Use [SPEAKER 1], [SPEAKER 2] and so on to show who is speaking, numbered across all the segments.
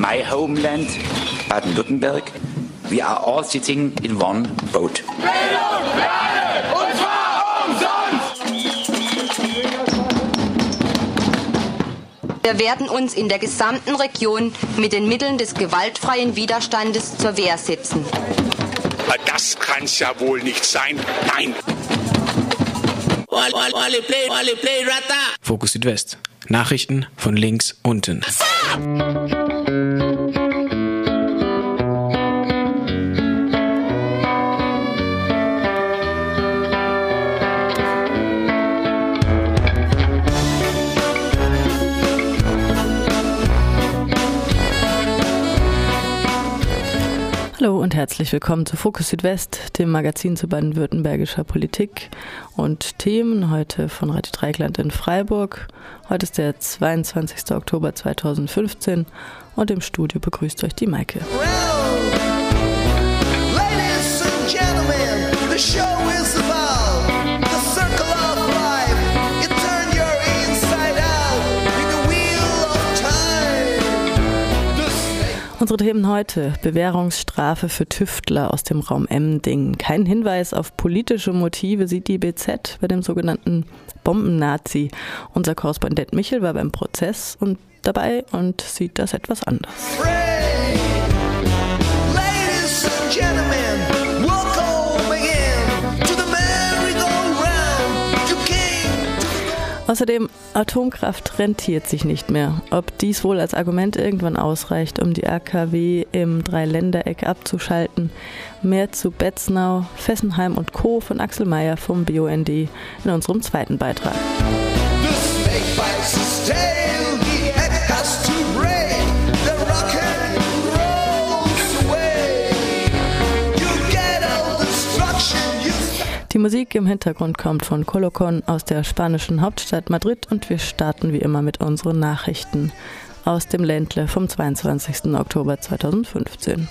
[SPEAKER 1] my homeland, Baden-Württemberg, we are all sitting in one boat.
[SPEAKER 2] Bildung für alle, und zwar umsonst!
[SPEAKER 3] Wir werden uns in der gesamten Region mit den Mitteln des gewaltfreien Widerstandes zur Wehr setzen.
[SPEAKER 4] Das kann's ja wohl nicht sein. Nein.
[SPEAKER 5] Fokus Südwest. Nachrichten von links unten.
[SPEAKER 6] Und herzlich willkommen zu Fokus Südwest, dem Magazin zu baden-württembergischer Politik und Themen heute von Radio Dreigland in Freiburg. Heute ist der 22. Oktober 2015 und im Studio begrüßt euch die Maike.
[SPEAKER 7] Ladies and gentlemen, the show
[SPEAKER 6] Unsere Themen heute: Bewährungsstrafe für Tüftler aus dem Raum Emding. Kein Hinweis auf politische Motive sieht die BZ bei dem sogenannten Bomben-Nazi. Unser Korrespondent Michel war beim Prozess und dabei und sieht das etwas anders.
[SPEAKER 7] pray.
[SPEAKER 6] Außerdem, Atomkraft rentiert sich nicht mehr. Ob dies wohl als Argument irgendwann ausreicht, um die AKW im Dreiländereck abzuschalten. Mehr zu Betznau, Fessenheim und Co. von Axel Mayer vom BUND in unserem zweiten Beitrag.
[SPEAKER 7] The snake bites his tail,
[SPEAKER 6] Musik im Hintergrund kommt von Colocon aus der spanischen Hauptstadt Madrid und wir starten wie immer mit unseren Nachrichten aus dem Ländle vom 22. Oktober 2015.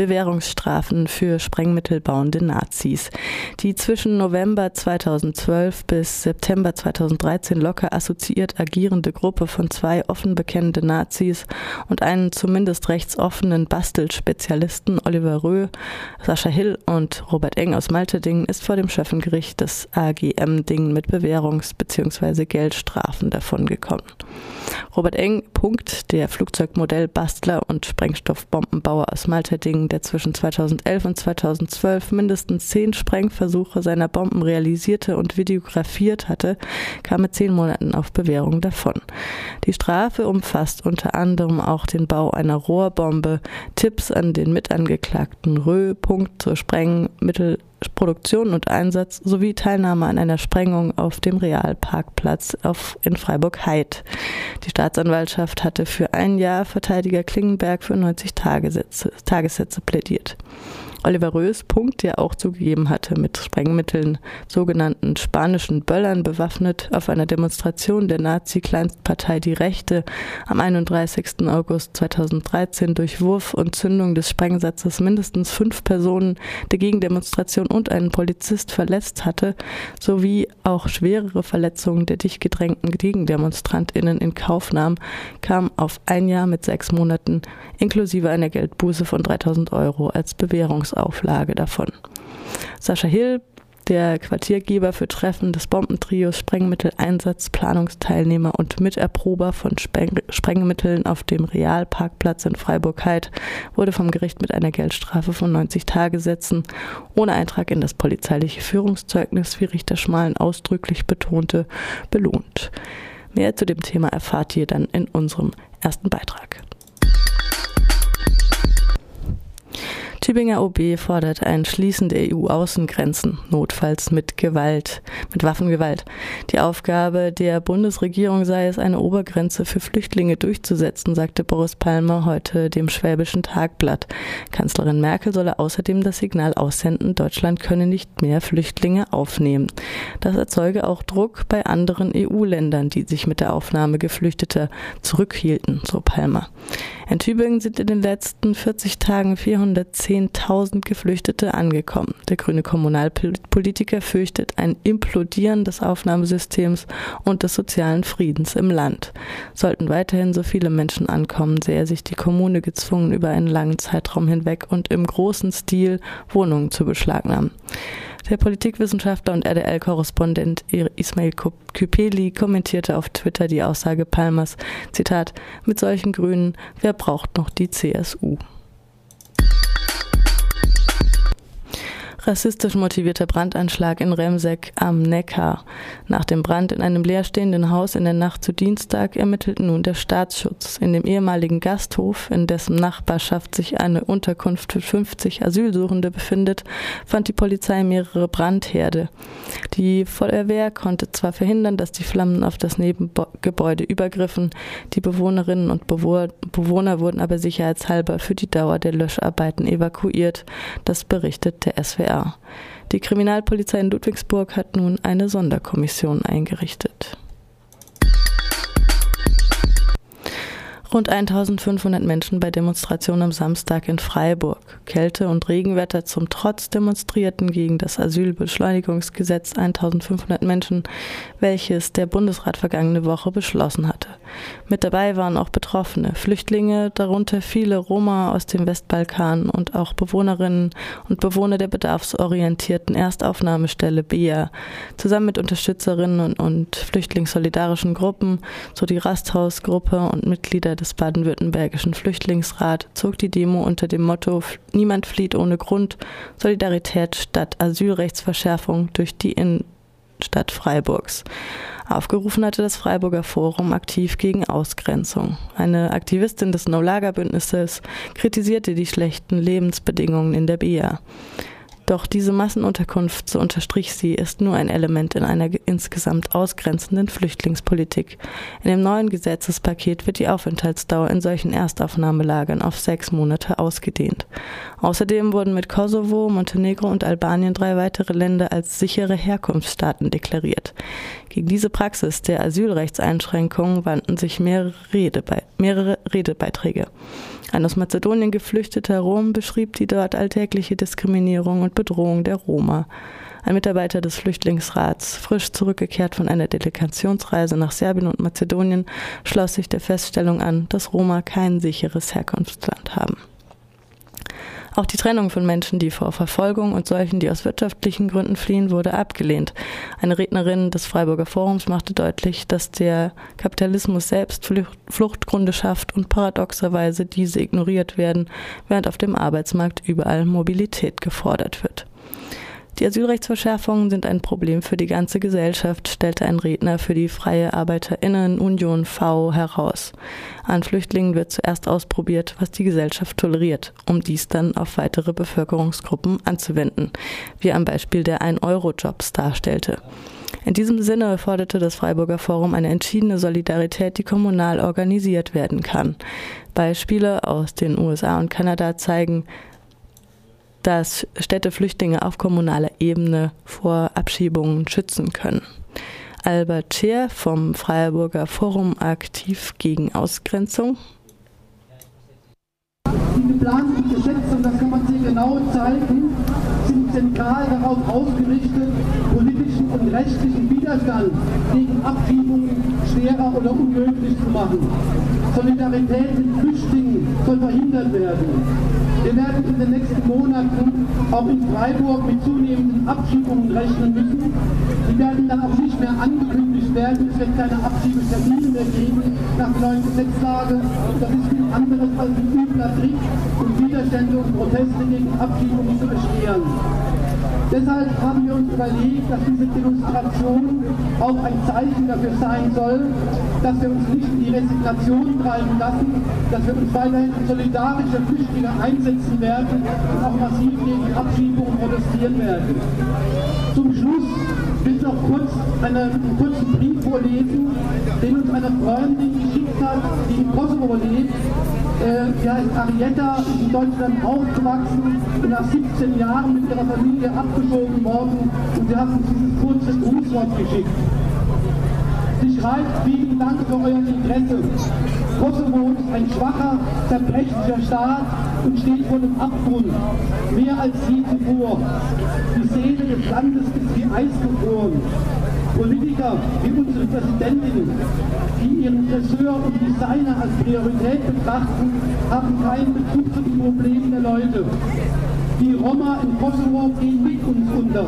[SPEAKER 6] Bewährungsstrafen für sprengmittelbauende Nazis. Die zwischen November 2012 bis September 2013 locker assoziiert agierende Gruppe von zwei offen bekennende Nazis und einen zumindest rechtsoffenen Bastelspezialisten Oliver Röh, Sascha Hill und Robert Eng aus Maltedingen ist vor dem Schöffengericht des AGM Ding mit Bewährungs- bzw. Geldstrafen davongekommen. Robert Eng, Punkt, der Flugzeugmodellbastler und Sprengstoffbombenbauer aus Malterdingen, der zwischen 2011 und 2012 mindestens zehn Sprengversuche seiner Bomben realisierte und videografiert hatte, kam mit zehn Monaten auf Bewährung davon. Die Strafe umfasst unter anderem auch den Bau einer Rohrbombe, Tipps an den Mitangeklagten Rö, Punkt zur Sprengmittel Produktion und Einsatz sowie Teilnahme an einer Sprengung auf dem Realparkplatz auf, in Freiburg-Heid. Die Staatsanwaltschaft hatte für ein Jahr Verteidiger Klingenberg für 90 Tagessätze, Tagessätze plädiert. Oliver Rös Punkt, der auch zugegeben hatte, mit Sprengmitteln, sogenannten spanischen Böllern bewaffnet, auf einer Demonstration der Nazi-Kleinstpartei Die Rechte am 31. August 2013 durch Wurf und Zündung des Sprengsatzes mindestens fünf Personen der Gegendemonstration und einen Polizist verletzt hatte, sowie auch schwerere Verletzungen der dicht gedrängten GegendemonstrantInnen in Kauf nahm, kam auf ein Jahr mit sechs Monaten inklusive einer Geldbuße von 3000 Euro als Bewährungsauflage davon. Sascha Hill, der Quartiergeber für Treffen des Bombentrios Sprengmitteleinsatz-Planungsteilnehmer und Miterprober von Spreng Sprengmitteln auf dem Realparkplatz in Freiburg-Heid, wurde vom Gericht mit einer Geldstrafe von 90 Tagessätzen ohne Eintrag in das polizeiliche Führungszeugnis, wie Richter Schmalen ausdrücklich betonte, belohnt. Mehr zu dem Thema erfahrt ihr dann in unserem ersten Beitrag. Tübinger OB fordert ein Schließen der EU-Außengrenzen, notfalls mit Gewalt, mit Waffengewalt. Die Aufgabe der Bundesregierung sei es, eine Obergrenze für Flüchtlinge durchzusetzen, sagte Boris Palmer heute dem Schwäbischen Tagblatt. Kanzlerin Merkel solle außerdem das Signal aussenden, Deutschland könne nicht mehr Flüchtlinge aufnehmen. Das erzeuge auch Druck bei anderen EU-Ländern, die sich mit der Aufnahme Geflüchteter zurückhielten, so Palmer. In Tübingen sind in den letzten 40 Tagen 410.000 Geflüchtete angekommen. Der grüne Kommunalpolitiker fürchtet ein Implodieren des Aufnahmesystems und des sozialen Friedens im Land. Sollten weiterhin so viele Menschen ankommen, sähe sich die Kommune gezwungen, über einen langen Zeitraum hinweg und im großen Stil Wohnungen zu beschlagnahmen. Der Politikwissenschaftler und RDL-Korrespondent Ismail Küpeli kommentierte auf Twitter die Aussage Palmers, Zitat, mit solchen Grünen, wer braucht noch die CSU? Rassistisch motivierter Brandanschlag in Remseck am Neckar. Nach dem Brand in einem leerstehenden Haus in der Nacht zu Dienstag ermittelt nun der Staatsschutz. In dem ehemaligen Gasthof, in dessen Nachbarschaft sich eine Unterkunft für 50 Asylsuchende befindet, fand die Polizei mehrere Brandherde. Die Feuerwehr konnte zwar verhindern, dass die Flammen auf das Nebengebäude übergriffen, die Bewohnerinnen und Bewohner wurden aber sicherheitshalber für die Dauer der Löscharbeiten evakuiert. Das berichtet der SWR. Die Kriminalpolizei in Ludwigsburg hat nun eine Sonderkommission eingerichtet. Rund 1500 Menschen bei Demonstrationen am Samstag in Freiburg. Kälte und Regenwetter zum Trotz demonstrierten gegen das Asylbeschleunigungsgesetz 1500 Menschen, welches der Bundesrat vergangene Woche beschlossen hatte. Mit dabei waren auch Betroffene, Flüchtlinge, darunter viele Roma aus dem Westbalkan und auch Bewohnerinnen und Bewohner der bedarfsorientierten Erstaufnahmestelle BEA, zusammen mit Unterstützerinnen und flüchtlingssolidarischen Gruppen, so die Rasthausgruppe und Mitglieder des baden-württembergischen Flüchtlingsrat zog die Demo unter dem Motto Niemand flieht ohne Grund, Solidarität statt Asylrechtsverschärfung durch die Innenstadt Freiburgs. Aufgerufen hatte das Freiburger Forum aktiv gegen Ausgrenzung. Eine Aktivistin des No-Lager-Bündnisses kritisierte die schlechten Lebensbedingungen in der BIA. Doch diese Massenunterkunft, so unterstrich sie, ist nur ein Element in einer insgesamt ausgrenzenden Flüchtlingspolitik. In dem neuen Gesetzespaket wird die Aufenthaltsdauer in solchen Erstaufnahmelagern auf sechs Monate ausgedehnt. Außerdem wurden mit Kosovo, Montenegro und Albanien drei weitere Länder als sichere Herkunftsstaaten deklariert. Gegen diese Praxis der Asylrechtseinschränkungen wandten sich mehrere, Redebe mehrere Redebeiträge. Ein aus Mazedonien geflüchteter Rom beschrieb die dort alltägliche Diskriminierung und Bedrohung der Roma. Ein Mitarbeiter des Flüchtlingsrats, frisch zurückgekehrt von einer Delegationsreise nach Serbien und Mazedonien, schloss sich der Feststellung an, dass Roma kein sicheres Herkunftsland haben. Auch die Trennung von Menschen, die vor Verfolgung und solchen, die aus wirtschaftlichen Gründen fliehen, wurde abgelehnt. Eine Rednerin des Freiburger Forums machte deutlich, dass der Kapitalismus selbst Fluchtgründe schafft und paradoxerweise diese ignoriert werden, während auf dem Arbeitsmarkt überall Mobilität gefordert wird. Die Asylrechtsverschärfungen sind ein Problem für die ganze Gesellschaft, stellte ein Redner für die Freie Arbeiterinnen Union V heraus. An Flüchtlingen wird zuerst ausprobiert, was die Gesellschaft toleriert, um dies dann auf weitere Bevölkerungsgruppen anzuwenden, wie am Beispiel der 1-Euro-Jobs darstellte. In diesem Sinne forderte das Freiburger Forum eine entschiedene Solidarität, die kommunal organisiert werden kann. Beispiele aus den USA und Kanada zeigen, dass Städte Flüchtlinge auf kommunaler Ebene vor Abschiebungen schützen können. Albert Scheer vom Freiburger Forum aktiv gegen Ausgrenzung.
[SPEAKER 8] Die geplanten Gesetze, und das kann man hier genau zeigen, sind zentral darauf ausgerichtet, rechtlichen Widerstand gegen Abschiebungen schwerer oder unmöglich zu machen. Solidarität mit Flüchtlingen soll verhindert werden. Wir werden in den nächsten Monaten auch in Freiburg mit zunehmenden Abschiebungen rechnen müssen. Die werden dann auch nicht mehr angekündigt werden. Es wird keine Abschiebetermine mehr geben nach der neuen Gesetzlage. Das ist viel anderes als ein übler Trick, um Widerstände und Proteste gegen Abschiebungen zu beschweren. Deshalb haben wir uns überlegt, dass diese Demonstration auch ein Zeichen dafür sein soll, dass wir uns nicht in die Resignation treiben lassen, dass wir uns weiterhin solidarische Flüchtlinge einsetzen werden und auch massiv gegen Abschiebungen protestieren werden. Zum Schluss will ich noch kurz eine, einen kurzen Brief vorlesen, den uns eine Freundin geschickt hat, die im Kosovo lebt. Äh, sie heißt Arietta, ist in Deutschland aufgewachsen und nach 17 Jahren mit ihrer Familie abgeschoben worden und sie hat uns dieses kurze Grußwort geschickt. Sie schreibt, vielen Dank für euer Interesse. Kosovo ist ein schwacher, zerbrechlicher Staat und steht vor dem Abgrund, mehr als je zuvor. Die Seele des Landes ist wie Eis gefroren. Politiker wie unsere Präsidentin, die ihren Friseur und Designer als Priorität betrachten, haben keinen Bezug zu den Problemen der Leute. Die Roma in Kosovo gehen mit uns unter.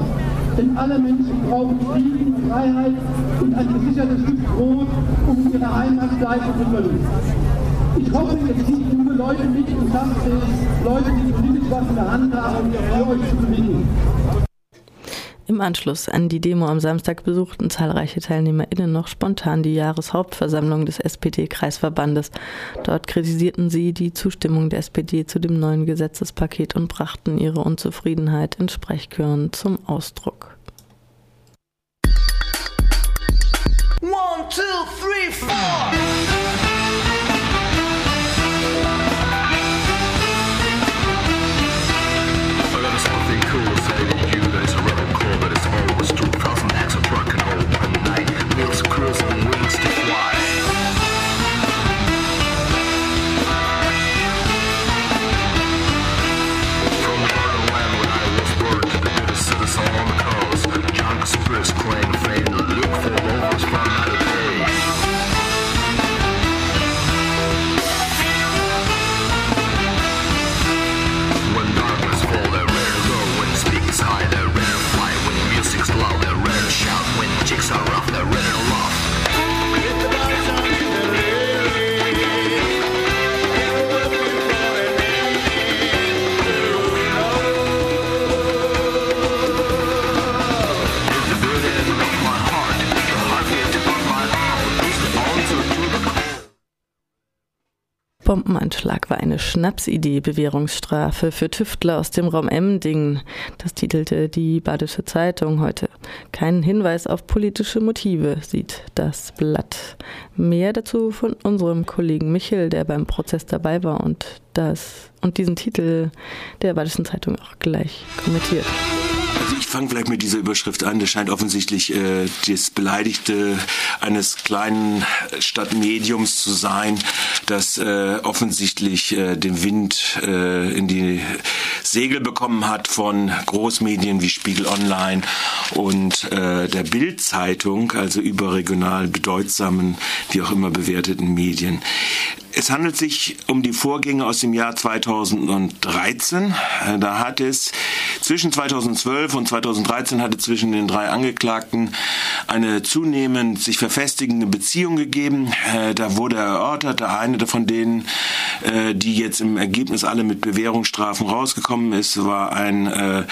[SPEAKER 8] Denn alle Menschen brauchen Frieden, Freiheit und ein gesichertes Stück Brot, um ihre Heimat leisten zu können. Ich hoffe, ihr zieht junge Leute mit und schafft es, Leute, die politisch was in der Hand haben, für euch zu gewinnen.
[SPEAKER 6] Im Anschluss an die Demo am Samstag besuchten zahlreiche TeilnehmerInnen noch spontan die Jahreshauptversammlung des SPD-Kreisverbandes. Dort kritisierten sie die Zustimmung der SPD zu dem neuen Gesetzespaket und brachten ihre Unzufriedenheit in Sprechchören zum Ausdruck.
[SPEAKER 7] One, two, three, four.
[SPEAKER 6] Schnapsidee, Bewährungsstrafe für Tüftler aus dem Raum Emdingen. Das titelte die Badische Zeitung heute. Keinen Hinweis auf politische Motive sieht das Blatt. Mehr dazu von unserem Kollegen Michel, der beim Prozess dabei war und das und diesen Titel der Badischen Zeitung auch gleich kommentiert.
[SPEAKER 9] Also ich fange vielleicht mit dieser Überschrift an. Das scheint offensichtlich äh, das Beleidigte eines kleinen Stadtmediums zu sein, das äh, offensichtlich äh, den Wind äh, in die Segel bekommen hat von Großmedien wie Spiegel Online und äh, der Bild-Zeitung, also überregional bedeutsamen, wie auch immer bewerteten Medien. Es handelt sich um die Vorgänge aus dem Jahr 2013. Äh, Da hat es zwischen 2012 und 2013 hatte zwischen den drei Angeklagten eine zunehmend sich verfestigende Beziehung gegeben. Äh, Da wurde erörtert, der eine von denen, äh, die jetzt im Ergebnis alle mit Bewährungsstrafen rausgekommen ist, war ein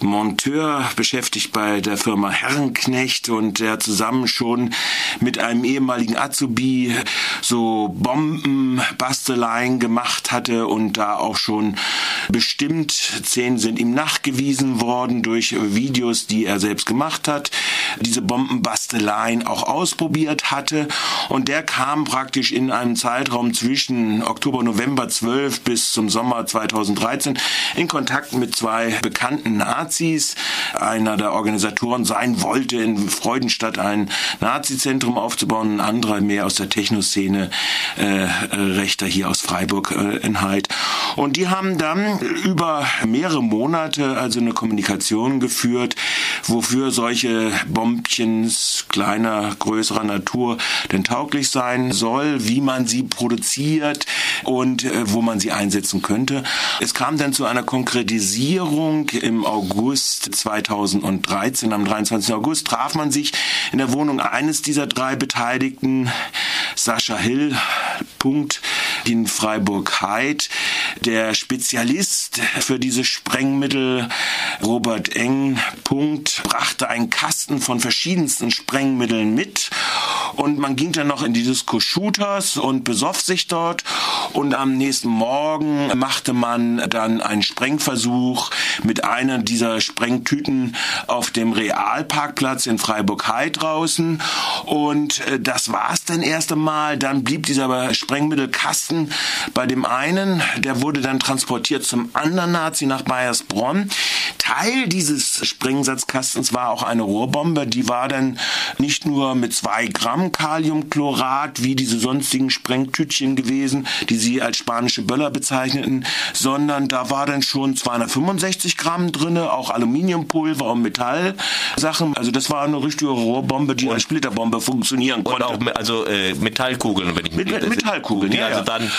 [SPEAKER 9] Monteur beschäftigt bei der Firma Herrenknecht und der zusammen schon mit einem ehemaligen Azubi so Bombenbasteleien gemacht hatte und da auch schon bestimmt Szenen sind ihm nachgewiesen worden durch Videos, die er selbst gemacht hat, diese Bombenbasteleien auch ausprobiert hatte und der kam praktisch in einem Zeitraum zwischen Oktober, November 12 bis zum Sommer 2013 in Kontakt mit zwei bekannten Nazis. Einer der Organisatoren sein wollte in Freudenstadt ein Nazi-Zentrum aufzubauen, ein anderer mehr aus der Technoszene, äh, Rechter hier aus Freiburg äh. Und die haben dann über mehrere Monate also eine Kommunikation geführt, wofür solche Bombchens kleiner, größerer Natur denn tauglich sein soll, wie man sie produziert und äh, wo man sie einsetzen könnte. Es kam dann zu einer Konkretisierung im August 2013. Am 23. August traf man sich in der Wohnung eines dieser drei Beteiligten, Sascha Hill, Punkt, in Freiburg-Heid. Der Spezialist für diese Sprengmittel Robert Eng, Punkt, brachte einen Kasten von verschiedensten Sprengmitteln mit und man ging dann noch in die Disco Shooters und besoff sich dort und am nächsten Morgen machte man dann einen Sprengversuch mit einer dieser Sprengtüten auf dem Realparkplatz in Freiburg-High draußen und äh, das war's dann erst einmal. Dann blieb dieser Sprengmittelkasten bei dem einen, der wurde dann transportiert zum anderen Nazi nach Bayersbronn. Teil dieses Sprengsatzkastens war auch eine Rohrbombe, die war dann nicht nur mit zwei Gramm Kaliumchlorat wie diese sonstigen Sprengtütchen gewesen, die sie als spanische Böller bezeichneten, sondern da war dann schon 265 Gramm drinne, auch Aluminiumpulver und Metallsachen. Also das war eine richtige Rohrbombe, die als Splitterbombe funktionieren konnte.
[SPEAKER 10] Und auch also äh, Metallkugeln, wenn ich
[SPEAKER 9] mit, mit Metallkugeln,
[SPEAKER 10] die
[SPEAKER 9] ja,
[SPEAKER 10] also dann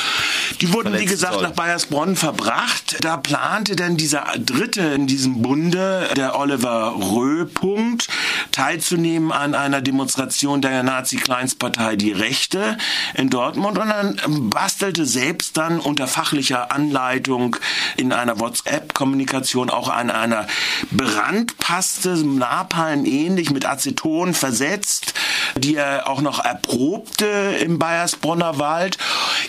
[SPEAKER 9] die wurden, wie gesagt,
[SPEAKER 10] sollen.
[SPEAKER 9] nach Bayersbronn verbracht. Da plante dann dieser Dritte in diesem Bunde, der Oliver Röpunkt, teilzunehmen an einer Demonstration der Nazi-Kleinstpartei Die Rechte in Dortmund und dann bastelte selbst dann unter fachlicher Anleitung in einer WhatsApp-Kommunikation auch an einer Brandpaste, Napalm ähnlich, mit Aceton versetzt, die er auch noch erprobte im Bayersbronner Wald,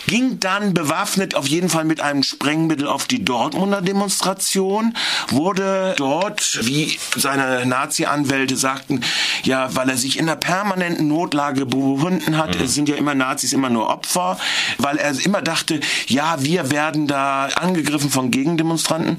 [SPEAKER 9] ging dann bewaffnet auf jeden Fall mit einem Sprengmittel auf die Dortmunder Demonstration, wurde dort, wie seine Nazi-Anwälte sagten, ja, weil er sich in einer permanenten Notlage befunden hat, es sind ja immer Nazis immer nur Opfer, weil er immer dachte, ja, wir werden da angegriffen von Gegendemonstranten.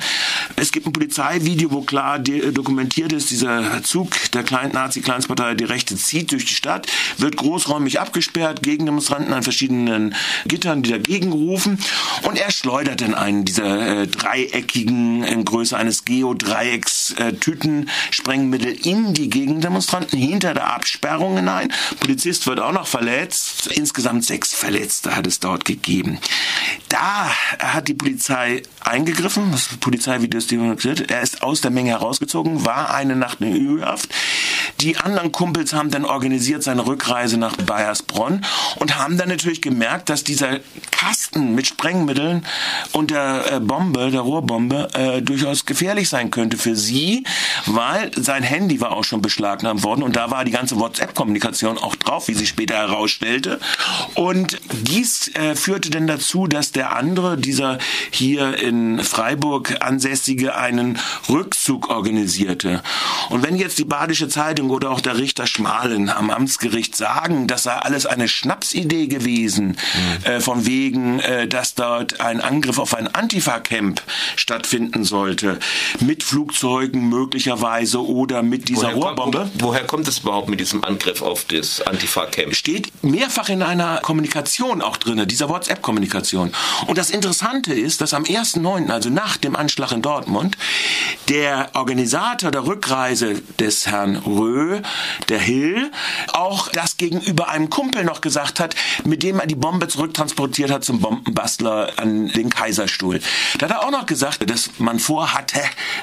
[SPEAKER 9] Es gibt ein Polizeivideo, wo klar de- dokumentiert ist, dieser Zug der Klein Nazi-Kleinstpartei Die Rechte zieht durch die Stadt, wird großräumig abgesperrt, Gegendemonstranten an verschiedenen Gittern, die dagegen rufen und er schleudert in einen dieser äh, dreieckigen, in Größe eines Geodreiecks äh, Tüten Sprengmittel in die Gegendemonstranten hinter der Absperrung hinein. Polizist wird auch noch verletzt. Insgesamt sechs Verletzte hat es dort gegeben. Da hat die Polizei eingegriffen, das Polizeivideo ist dokumentiert. Er ist aus der Menge herausgezogen, war eine Nacht in Ühaft. Die anderen Kumpels haben dann organisiert seine Rückreise nach Bayersbronn und haben dann natürlich gemerkt, dass dieser Kasten mit Sprengmitteln und der äh, Bombe, der Rohrbombe, äh, durchaus gefährlich sein könnte für sie, weil sein Handy war auch schon beschlagnahmt worden und da war die ganze WhatsApp-Kommunikation auch drauf, wie sich später herausstellte. Und dies äh, führte dann dazu, dass der andere, dieser hier in Freiburg ansässige, einen Rückzug organisierte. Und wenn jetzt die Badische Zeitung oder auch der Richter Schmalen am Amtsgericht sagen, das sei alles eine Schnapsidee gewesen, äh, von wegen, äh, dass dort ein Angriff auf ein Antifa-Camp stattfinden sollte, mit Flugzeugen möglicherweise oder mit dieser
[SPEAKER 10] woher,
[SPEAKER 9] Rohrbombe.
[SPEAKER 10] Kommt, woher kommt es überhaupt mit diesem Angriff auf das Antifa-Camp?
[SPEAKER 9] Steht mehrfach in einer Kommunikation auch drinne, dieser WhatsApp-Kommunikation. Und das Interessante ist, dass am 1.9., also nach dem Anschlag in Dortmund, der Organisator der Rückreise des Herrn Rö, der Hill, auch das gegenüber einem Kumpel noch gesagt hat, mit dem er die Bombe zurücktransportiert hat zum Bombenbastler an den Kaiserstuhl. Da hat er auch noch gesagt, dass man vorhatte,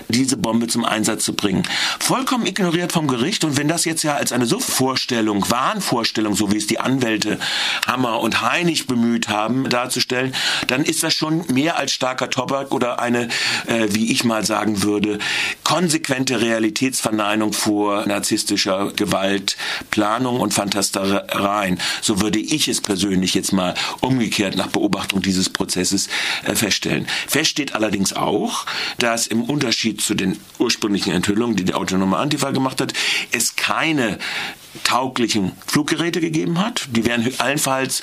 [SPEAKER 9] diese Bombe zum Einsatz zu bringen. Vollkommen ignoriert vom Gericht. Und wenn das jetzt ja als eine Suchtvorstellung, Wahnvorstellung, so wie es die Anwälte Hammer und Heinig bemüht haben, darzustellen, dann ist das schon mehr als starker Tobak oder eine, äh, wie ich mal sagen würde, konsequente Realitätsverneinung vor narzisstischer Gewalt, Planung und Fantastereien. So würde ich es persönlich jetzt mal umgekehrt nach Beobachtung dieses Prozesses äh, feststellen. Fest steht allerdings auch, dass im Unterschied zu den ursprünglichen Enthüllungen, die die autonome Antifa gemacht hat, es keine tauglichen Fluggeräte gegeben hat. Die wären allenfalls,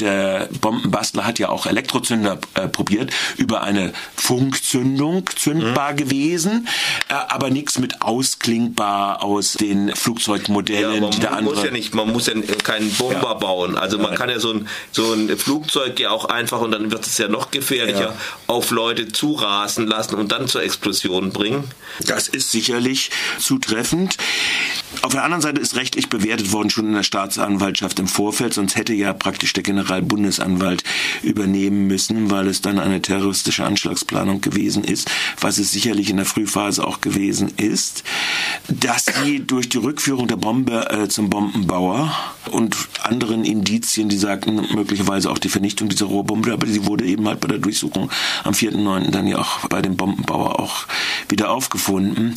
[SPEAKER 9] der Bombenbastler hat ja auch Elektrozünder äh, probiert, über eine Funkzündung zündbar
[SPEAKER 10] Mhm.
[SPEAKER 9] gewesen, äh, aber nichts mit ausklingbar aus den Flugzeugmodellen,
[SPEAKER 10] man
[SPEAKER 9] die der
[SPEAKER 10] muss
[SPEAKER 9] andere...
[SPEAKER 10] ja nicht, man muss ja keinen Bomber
[SPEAKER 9] Ja.
[SPEAKER 10] bauen. Also man kann ja so ein, so ein Flugzeug ja auch einfach, und dann wird es ja noch gefährlicher,
[SPEAKER 9] Ja.
[SPEAKER 10] auf Leute zurasen lassen und dann zur Explosion bringen.
[SPEAKER 9] Das ist sicherlich zutreffend. Auf der anderen Seite ist rechtlich bewertet worden schon in der Staatsanwaltschaft im Vorfeld, sonst hätte ja praktisch der Generalbundesanwalt übernehmen müssen, weil es dann eine terroristische Anschlagsplanung gewesen ist, was es sicherlich in der Frühphase auch gewesen ist, dass sie durch die Rückführung der Bombe äh, zum Bombenbauer und anderen Indizien, die sagten möglicherweise auch die Vernichtung dieser Rohrbombe, aber sie wurde eben halt bei der Durchsuchung am 4.9. dann ja auch bei dem Bombenbauer auch wieder aufgefunden,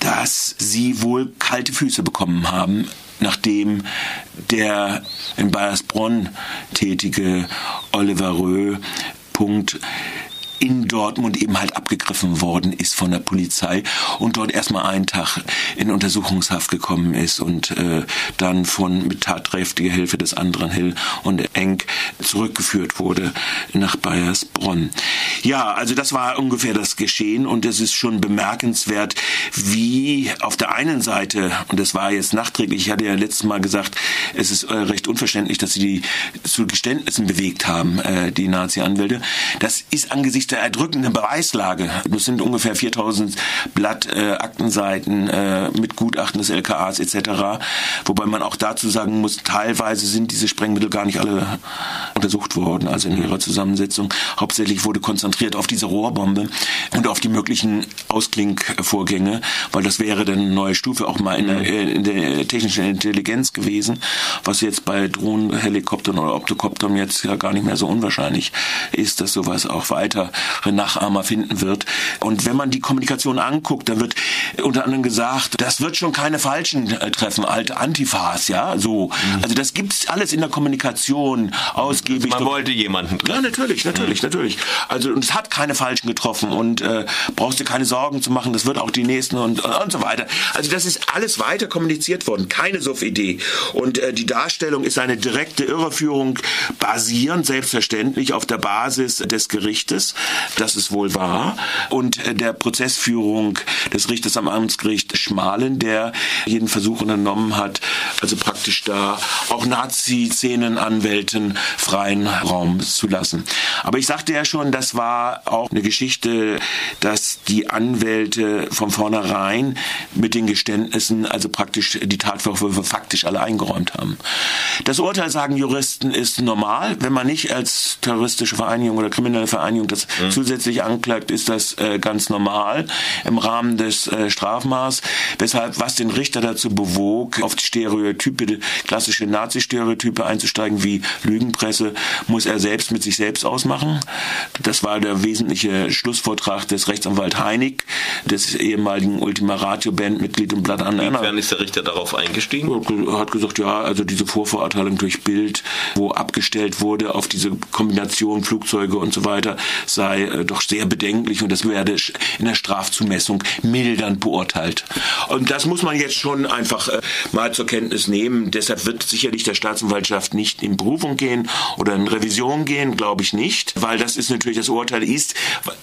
[SPEAKER 9] dass sie wohl kalte Füße bekommen haben, nachdem der in Bayersbronn tätige Oliver Röh Punkt in Dortmund eben halt abgegriffen worden ist von der Polizei und dort erstmal einen Tag in Untersuchungshaft gekommen ist und äh, dann von mit tatkräftiger Hilfe des anderen Hill und Eng zurückgeführt wurde nach Bayersbronn. Ja, also das war ungefähr das Geschehen und es ist schon bemerkenswert, wie auf der einen Seite, und das war jetzt nachträglich, ich hatte ja letztes Mal gesagt, es ist äh, recht unverständlich, dass sie die zu Geständnissen bewegt haben, äh, die Nazi-Anwälte. Das ist angesichts der erdrückenden Beweislage. Das sind ungefähr 4000 Blatt äh, Aktenseiten äh, mit Gutachten des LKAs etc. Wobei man auch dazu sagen muss, teilweise sind diese Sprengmittel gar nicht alle untersucht worden, also in ihrer Zusammensetzung. Hauptsächlich wurde konzentriert auf diese Rohrbombe und auf die möglichen Ausklinkvorgänge, weil das wäre dann eine neue Stufe auch mal in der, in der technischen Intelligenz gewesen, was jetzt bei Drohnen, Helikoptern oder Optokoptern jetzt ja gar nicht mehr so unwahrscheinlich ist, dass sowas auch weitere Nachahmer finden wird. Und wenn man die Kommunikation anguckt, dann wird unter anderem gesagt, das wird schon keine Falschen äh, treffen, alte Antifas, ja, so. Also das gibt's alles in der Kommunikation ausgiebig.
[SPEAKER 10] Man wollte jemanden treffen.
[SPEAKER 9] Ja, natürlich, natürlich, natürlich. Also und es hat keine Falschen getroffen und äh, brauchst dir keine Sorgen zu machen, das wird auch die nächsten und, und so weiter. Also das ist alles weiter kommuniziert worden, keine Suff-Idee. Und äh, die Darstellung ist eine direkte Irreführung, basierend selbstverständlich auf der Basis des Gerichtes, das ist wohl wahr, und äh, der Prozessführung des Richters am Amtsgericht Schmalen, der jeden Versuch unternommen hat, also praktisch da auch Nazi-Szenenanwälten freien Raum zu lassen. Aber ich sagte ja schon, das war auch eine Geschichte, dass die Anwälte von vornherein mit den Geständnissen also praktisch die Tatvorwürfe faktisch alle eingeräumt haben. Das Urteil, sagen Juristen, ist normal. Wenn man nicht als terroristische Vereinigung oder kriminelle Vereinigung das mhm. zusätzlich anklagt, ist das äh, ganz normal im Rahmen des äh, Strafmaß. Weshalb, was den Richter dazu bewog, auf die Stereotype, klassische Nazi-Stereotype einzusteigen, wie Lügenpresse, muss er selbst mit sich selbst ausmachen. Das war der wesentliche Schlussvortrag des Rechtsanwalt Heinig, des ehemaligen Ultima Ratio Bandmitglied im Blatt an.
[SPEAKER 10] Inwiefern ist der Richter darauf eingestiegen?
[SPEAKER 9] Er hat gesagt, ja, also diese Vorverurteilung durch Bild, wo abgestellt wurde auf diese Kombination Flugzeuge und so weiter, sei äh, doch sehr bedenklich und das werde in der Strafzumessung mildernd beurteilt. Und das muss man jetzt schon einfach äh, mal zur Kenntnis nehmen. Deshalb wird sicherlich der Staatsanwaltschaft nicht in Berufung gehen oder in Revision gehen, glaube ich nicht, weil das ist natürlich das Urteil ist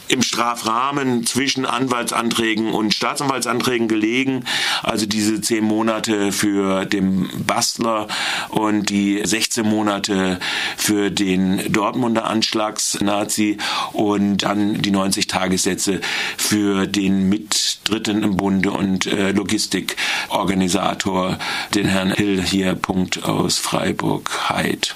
[SPEAKER 9] im Strafrahmen zwischen Anwaltsanträgen und Staatsanwaltsanträgen gelegen. Also diese zehn Monate für den Bastler und die 16 Monate für den Dortmunder Anschlagsnazi und dann die 90 Tagessätze für den Mitdritten im Bunde und äh, Logistikorganisator, den Herrn Hill hier, Punkt aus Freiburg, Heid.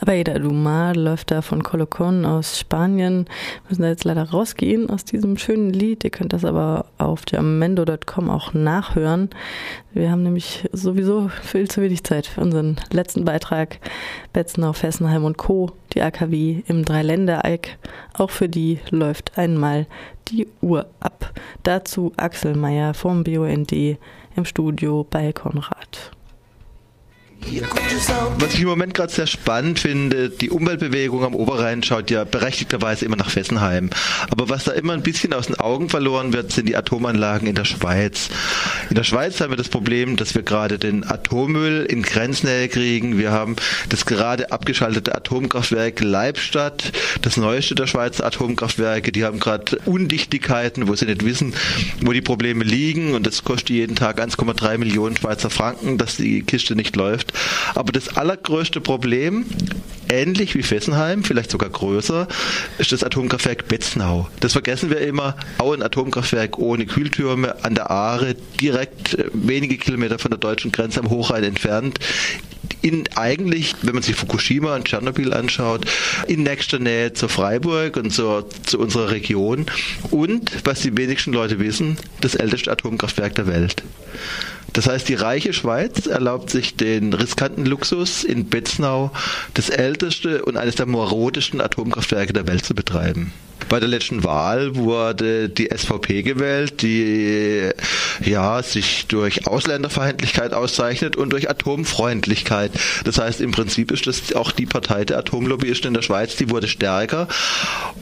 [SPEAKER 6] Abeida Dumar läuft da von Colocon aus Spanien. Wir müssen da jetzt leider rausgehen aus diesem schönen Lied. Ihr könnt das aber auf jamendo.com auch nachhören. Wir haben nämlich sowieso viel zu wenig Zeit für unseren letzten Beitrag. Betzenau, Fessenheim und Co., die AKW im Dreiländereck. Auch für die läuft einmal die Uhr ab. Dazu Axel Meyer vom BUND im Studio bei Konrad.
[SPEAKER 11] Was ich im Moment gerade sehr spannend finde, die Umweltbewegung am Oberrhein schaut ja berechtigterweise immer nach Fessenheim. Aber was da immer ein bisschen aus den Augen verloren wird, sind die Atomanlagen in der Schweiz. In der Schweiz haben wir das Problem, dass wir gerade den Atommüll in Grenznähe kriegen. Wir haben das gerade abgeschaltete Atomkraftwerk Leibstadt, das neueste der Schweizer Atomkraftwerke. Die haben gerade Undichtigkeiten, wo sie nicht wissen, wo die Probleme liegen. Und das kostet jeden Tag 1,3 Millionen Schweizer Franken, dass die Kiste nicht läuft. Aber das allergrößte Problem, ähnlich wie Fessenheim, vielleicht sogar größer, ist das Atomkraftwerk Betznau. Das vergessen wir immer. Auch ein Atomkraftwerk ohne Kühltürme an der Aare, direkt äh, wenige Kilometer von der deutschen Grenze am Hochrhein entfernt in eigentlich, wenn man sich Fukushima und Tschernobyl anschaut, in nächster Nähe zur Freiburg und zur, zu unserer Region und, was die wenigsten Leute wissen, das älteste Atomkraftwerk der Welt. Das heißt, die reiche Schweiz erlaubt sich den riskanten Luxus, in Betznau das älteste und eines der morodesten Atomkraftwerke der Welt zu betreiben. Bei der letzten Wahl wurde die SVP gewählt, die ja sich durch Ausländerfeindlichkeit auszeichnet und durch Atomfreundlichkeit. Das heißt, im Prinzip ist das auch die Partei der Atomlobbyisten in der Schweiz, die wurde stärker.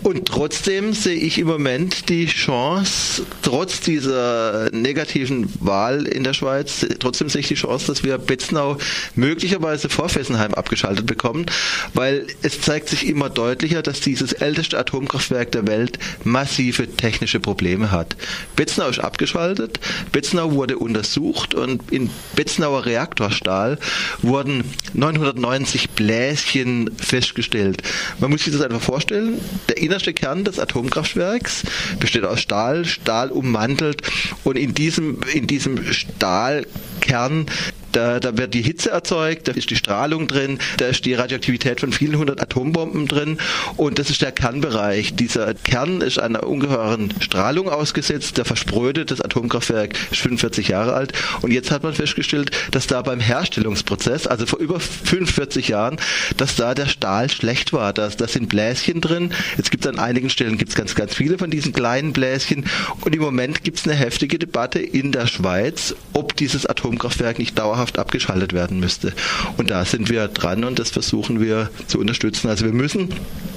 [SPEAKER 11] Und trotzdem sehe ich im Moment die Chance, trotz dieser negativen Wahl in der Schweiz, trotzdem sehe ich die Chance, dass wir Betznau möglicherweise vor Fessenheim abgeschaltet bekommen, weil es zeigt sich immer deutlicher, dass dieses älteste Atomkraftwerk der Welt massive technische Probleme hat. Betznau ist abgeschaltet, Betznau wurde untersucht und in Betznauer Reaktorstahl wurden 990 Bläschen festgestellt. Man muss sich das einfach vorstellen, der innerste Kern des Atomkraftwerks besteht aus Stahl, Stahl ummantelt und in diesem, in diesem Stahlkern da, da wird die Hitze erzeugt, da ist die Strahlung drin, da ist die Radioaktivität von vielen hundert Atombomben drin und das ist der Kernbereich. Dieser Kern ist einer ungeheuren Strahlung ausgesetzt, der versprödet, das Atomkraftwerk ist 45 Jahre alt und jetzt hat man festgestellt, dass da beim Herstellungsprozess, also vor über 45 Jahren, dass da der Stahl schlecht war. Da, da sind Bläschen drin. Jetzt gibt es an einigen Stellen gibt's ganz, ganz viele von diesen kleinen Bläschen und im Moment gibt es eine heftige Debatte in der Schweiz, ob dieses Atomkraftwerk nicht dauerhaft dauerhaft abgeschaltet werden müsste. Und da sind wir dran und das versuchen wir zu unterstützen. Also wir müssen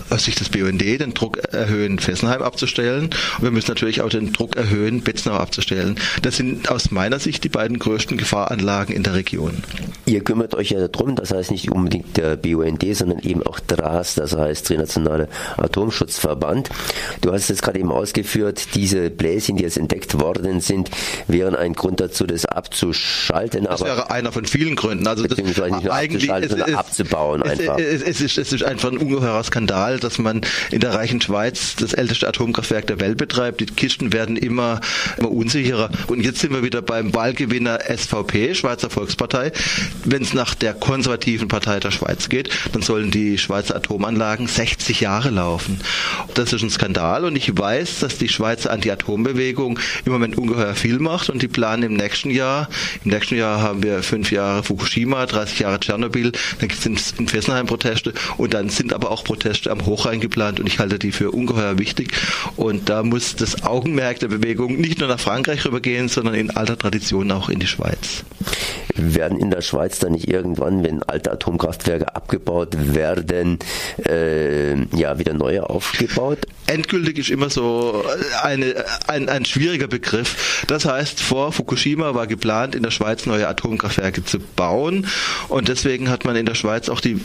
[SPEAKER 11] aus Sicht des BUND den Druck erhöhen, Fessenheim abzustellen. Und wir müssen natürlich auch den Druck erhöhen, Betznau abzustellen. Das sind aus meiner Sicht die beiden größten Gefahranlagen in der Region.
[SPEAKER 12] Ihr kümmert euch ja darum, das heißt nicht unbedingt der BUND, sondern eben auch DRAS, das heißt Trinationale Atomschutzverband. Du hast es gerade eben ausgeführt, diese Bläschen, die jetzt entdeckt worden sind, wären ein Grund dazu, das abzuschalten.
[SPEAKER 11] Das wäre einer von vielen Gründen. Also das
[SPEAKER 12] nicht nur abzuschalten, sondern abzubauen
[SPEAKER 11] es,
[SPEAKER 12] einfach.
[SPEAKER 11] Es, es, ist, es ist einfach ein ungeheurer Skandal, dass man in der reichen Schweiz das älteste Atomkraftwerk der Welt betreibt. Die Kisten werden immer, immer unsicherer. Und jetzt sind wir wieder beim Wahlgewinner SVP, Schweizer Volkspartei. Wenn es nach der konservativen Partei der Schweiz geht, dann sollen die Schweizer Atomanlagen 60 Jahre laufen. Das ist ein Skandal und ich weiß, dass die Schweizer Anti-Atom-Bewegung im Moment ungeheuer viel macht und die planen im nächsten Jahr, im nächsten Jahr haben wir fünf Jahre Fukushima, 30 Jahre Tschernobyl, dann gibt es in Fessenheim Proteste und dann sind aber auch Proteste am Hochrhein geplant und ich halte die für ungeheuer wichtig und da muss das Augenmerk der Bewegung nicht nur nach Frankreich rübergehen, sondern in alter Tradition auch in die Schweiz.
[SPEAKER 12] Werden in der Schweiz dann nicht irgendwann, wenn alte Atomkraftwerke abgebaut werden, äh, ja wieder neue aufgebaut?
[SPEAKER 11] Endgültig ist immer so eine, ein, ein schwieriger Begriff. Das heißt, vor Fukushima war geplant, in der Schweiz neue Atomkraftwerke zu bauen und deswegen hat man in der Schweiz auch die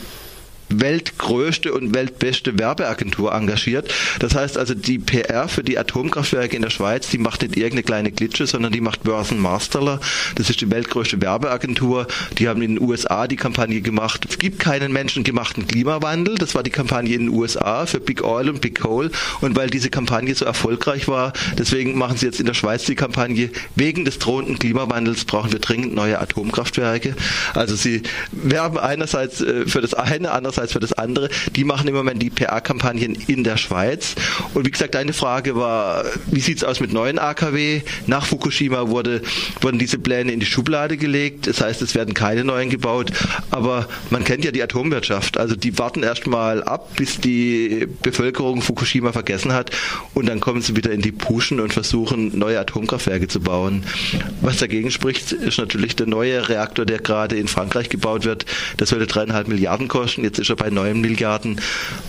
[SPEAKER 11] weltgrößte und weltbeste Werbeagentur engagiert. Das heißt also, die PR für die Atomkraftwerke in der Schweiz, die macht nicht irgendeine kleine Glitsche, sondern die macht Börsen Masterler. Das ist die weltgrößte Werbeagentur. Die haben in den USA die Kampagne gemacht. Es gibt keinen menschengemachten Klimawandel. Das war die Kampagne in den USA für Big Oil und Big Coal. Und weil diese Kampagne so erfolgreich war, deswegen machen sie jetzt in der Schweiz die Kampagne, wegen des drohenden Klimawandels brauchen wir dringend neue Atomkraftwerke. Also sie werben einerseits äh, für das eine, andererseits andererseits für das andere. Die machen im Moment die PR-Kampagnen in der Schweiz. Und wie gesagt, deine Frage war, wie sieht es aus mit neuen AKW? Nach Fukushima wurde, wurden diese Pläne in die Schublade gelegt. Das heißt, es werden keine neuen gebaut. Aber man kennt ja die Atomwirtschaft. Also die warten erst mal ab, bis die Bevölkerung Fukushima vergessen hat. Und dann kommen sie wieder in die Puschen und versuchen, neue Atomkraftwerke zu bauen. Was dagegen spricht, ist natürlich der neue Reaktor, der gerade in Frankreich gebaut wird. Der sollte dreieinhalb Milliarden kosten. Jetzt ist er bei neun Milliarden.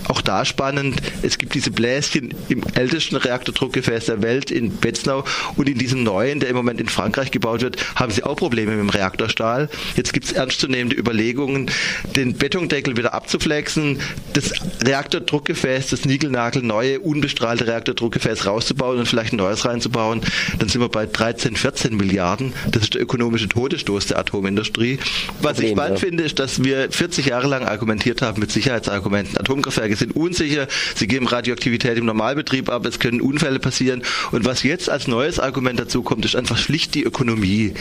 [SPEAKER 11] Auch da spannend. Es gibt diese Bläschen im ältesten Reaktordruckgefäß der Welt in Betznau und in diesem neuen, der im Moment in Frankreich gebaut wird, haben sie auch Probleme mit dem Reaktorstahl. Jetzt gibt es ernstzunehmende Überlegungen, den Betondeckel wieder abzuflexen, das Reaktordruckgefäß, das Nigelnagel neue, unbestrahlte Reaktordruckgefäß rauszubauen und vielleicht ein neues reinzubauen. Dann sind wir bei 13, 14 Milliarden. Das ist der ökonomische Todesstoß der Atomindustrie. Was Problem, ich spannend ja. finde, ist, dass wir 40 Jahre lang argumentiert haben mit Sicherheitsargumenten. Atomkraftwerke sind unsicher, sie geben Radioaktivität im Normalbetrieb ab, es können Unfälle passieren. Und was jetzt als neues Argument dazu kommt, ist einfach schlicht die Ökonomie.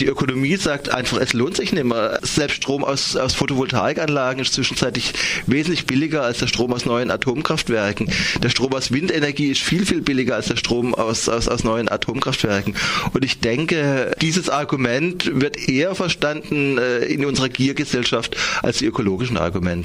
[SPEAKER 11] Die Ökonomie sagt einfach, es lohnt sich nicht mehr. Selbst Strom aus, aus Photovoltaikanlagen ist zwischenzeitlich wesentlich billiger als der Strom aus neuen Atomkraftwerken. Der Strom aus Windenergie ist viel, viel billiger als der Strom aus, aus, aus neuen Atomkraftwerken. Und ich denke, dieses Argument wird eher verstanden äh, in unserer Giergesellschaft als die ökologischen Argumente.